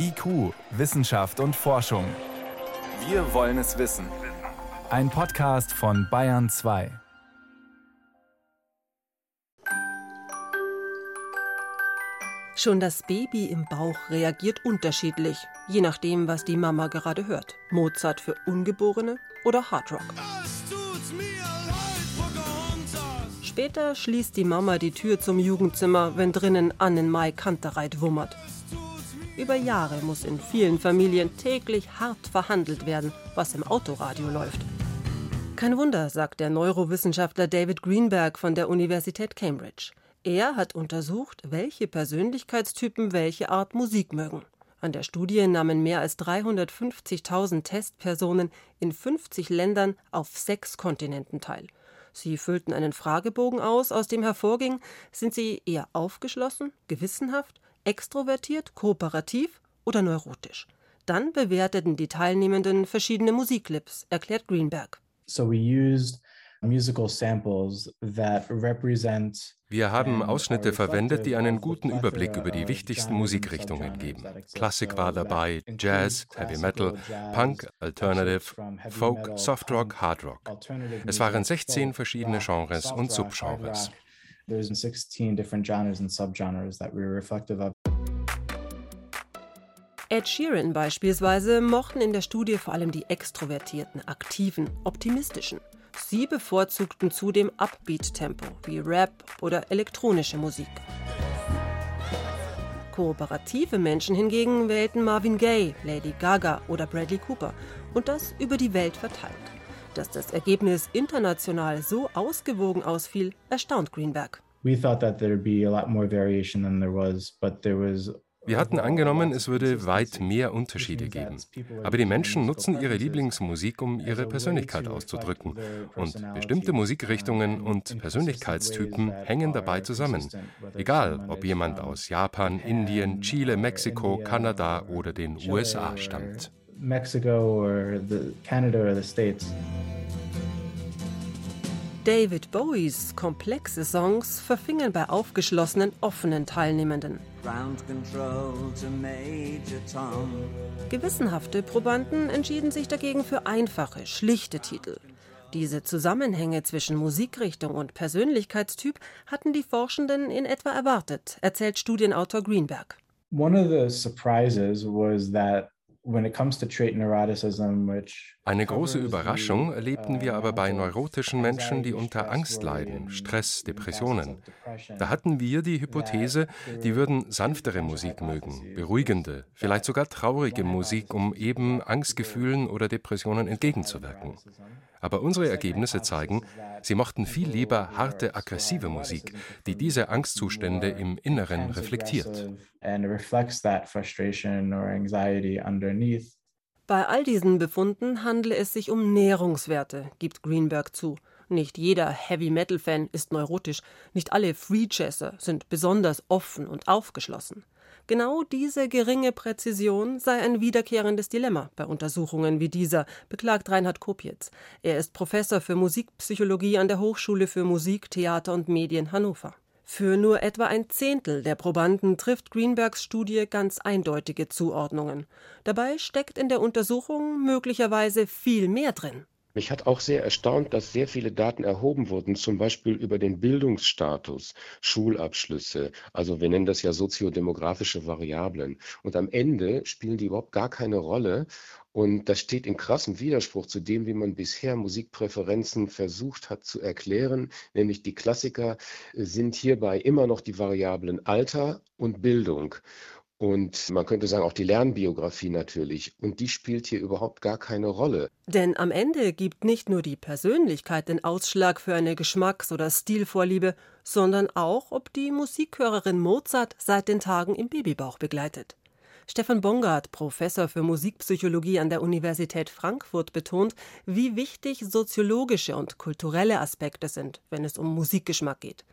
IQ, Wissenschaft und Forschung. Wir wollen es wissen. Ein Podcast von Bayern 2. Schon das Baby im Bauch reagiert unterschiedlich, je nachdem, was die Mama gerade hört. Mozart für Ungeborene oder Hardrock. Später schließt die Mama die Tür zum Jugendzimmer, wenn drinnen Annenmai Kantereit wummert. Über Jahre muss in vielen Familien täglich hart verhandelt werden, was im Autoradio läuft. Kein Wunder, sagt der Neurowissenschaftler David Greenberg von der Universität Cambridge. Er hat untersucht, welche Persönlichkeitstypen welche Art Musik mögen. An der Studie nahmen mehr als 350.000 Testpersonen in 50 Ländern auf sechs Kontinenten teil. Sie füllten einen Fragebogen aus, aus dem hervorging, sind sie eher aufgeschlossen, gewissenhaft, extrovertiert, kooperativ oder neurotisch. Dann bewerteten die Teilnehmenden verschiedene Musikclips, erklärt Greenberg. So we used musical samples that represent wir haben Ausschnitte verwendet, die einen guten Überblick über die wichtigsten Musikrichtungen geben. Klassik war dabei, Jazz, Heavy Metal, Punk, Alternative, Folk, Soft Rock, Hard Rock. Es waren 16 verschiedene Genres und Subgenres. Ed Sheeran beispielsweise mochten in der Studie vor allem die extrovertierten, aktiven, optimistischen. Sie bevorzugten zudem Upbeat-Tempo wie Rap oder elektronische Musik. Kooperative Menschen hingegen wählten Marvin Gaye, Lady Gaga oder Bradley Cooper und das über die Welt verteilt. Dass das Ergebnis international so ausgewogen ausfiel, erstaunt Greenberg. Wir hatten angenommen, es würde weit mehr Unterschiede geben. Aber die Menschen nutzen ihre Lieblingsmusik, um ihre Persönlichkeit auszudrücken. Und bestimmte Musikrichtungen und Persönlichkeitstypen hängen dabei zusammen. Egal, ob jemand aus Japan, Indien, Chile, Mexiko, Kanada oder den USA stammt. Mexico or the Canada or the States. David Bowies komplexe Songs verfingen bei aufgeschlossenen, offenen Teilnehmenden. Gewissenhafte Probanden entschieden sich dagegen für einfache, schlichte Titel. Diese Zusammenhänge zwischen Musikrichtung und Persönlichkeitstyp hatten die Forschenden in etwa erwartet, erzählt Studienautor Greenberg. One of the surprises was that eine große Überraschung erlebten wir aber bei neurotischen Menschen, die unter Angst leiden, Stress, Depressionen. Da hatten wir die Hypothese, die würden sanftere Musik mögen, beruhigende, vielleicht sogar traurige Musik, um eben Angstgefühlen oder Depressionen entgegenzuwirken. Aber unsere Ergebnisse zeigen, sie mochten viel lieber harte, aggressive Musik, die diese Angstzustände im Inneren reflektiert. Bei all diesen Befunden handle es sich um Nährungswerte, gibt Greenberg zu. Nicht jeder Heavy-Metal-Fan ist neurotisch, nicht alle Free-Jazzer sind besonders offen und aufgeschlossen. Genau diese geringe Präzision sei ein wiederkehrendes Dilemma bei Untersuchungen wie dieser, beklagt Reinhard Kopietz. Er ist Professor für Musikpsychologie an der Hochschule für Musik, Theater und Medien Hannover. Für nur etwa ein Zehntel der Probanden trifft Greenbergs Studie ganz eindeutige Zuordnungen. Dabei steckt in der Untersuchung möglicherweise viel mehr drin. Mich hat auch sehr erstaunt, dass sehr viele Daten erhoben wurden, zum Beispiel über den Bildungsstatus, Schulabschlüsse. Also wir nennen das ja soziodemografische Variablen. Und am Ende spielen die überhaupt gar keine Rolle. Und das steht in krassem Widerspruch zu dem, wie man bisher Musikpräferenzen versucht hat zu erklären. Nämlich die Klassiker sind hierbei immer noch die Variablen Alter und Bildung. Und man könnte sagen, auch die Lernbiografie natürlich. Und die spielt hier überhaupt gar keine Rolle. Denn am Ende gibt nicht nur die Persönlichkeit den Ausschlag für eine Geschmacks- oder Stilvorliebe, sondern auch, ob die Musikhörerin Mozart seit den Tagen im Babybauch begleitet. Stefan Bongard, Professor für Musikpsychologie an der Universität Frankfurt, betont, wie wichtig soziologische und kulturelle Aspekte sind, wenn es um Musikgeschmack geht.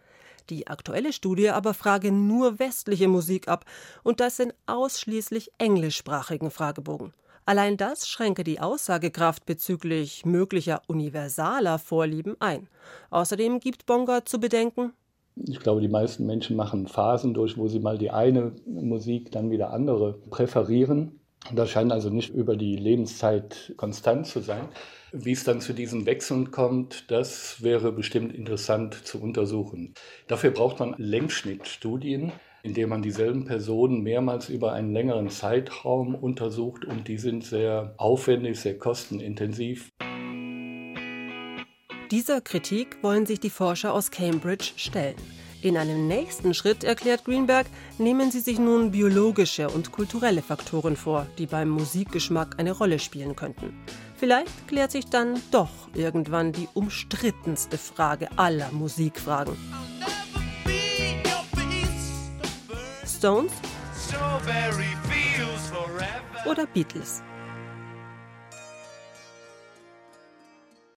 Die aktuelle Studie aber frage nur westliche Musik ab und das in ausschließlich englischsprachigen Fragebogen. Allein das schränke die Aussagekraft bezüglich möglicher universaler Vorlieben ein. Außerdem gibt Bonga zu bedenken, Ich glaube, die meisten Menschen machen Phasen durch, wo sie mal die eine Musik, dann wieder andere präferieren. Das scheint also nicht über die Lebenszeit konstant zu sein. Wie es dann zu diesen Wechseln kommt, das wäre bestimmt interessant zu untersuchen. Dafür braucht man Längsschnittstudien, indem man dieselben Personen mehrmals über einen längeren Zeitraum untersucht und die sind sehr aufwendig, sehr kostenintensiv. Dieser Kritik wollen sich die Forscher aus Cambridge stellen. In einem nächsten Schritt, erklärt Greenberg, nehmen sie sich nun biologische und kulturelle Faktoren vor, die beim Musikgeschmack eine Rolle spielen könnten. Vielleicht klärt sich dann doch irgendwann die umstrittenste Frage aller Musikfragen. Stones oder Beatles?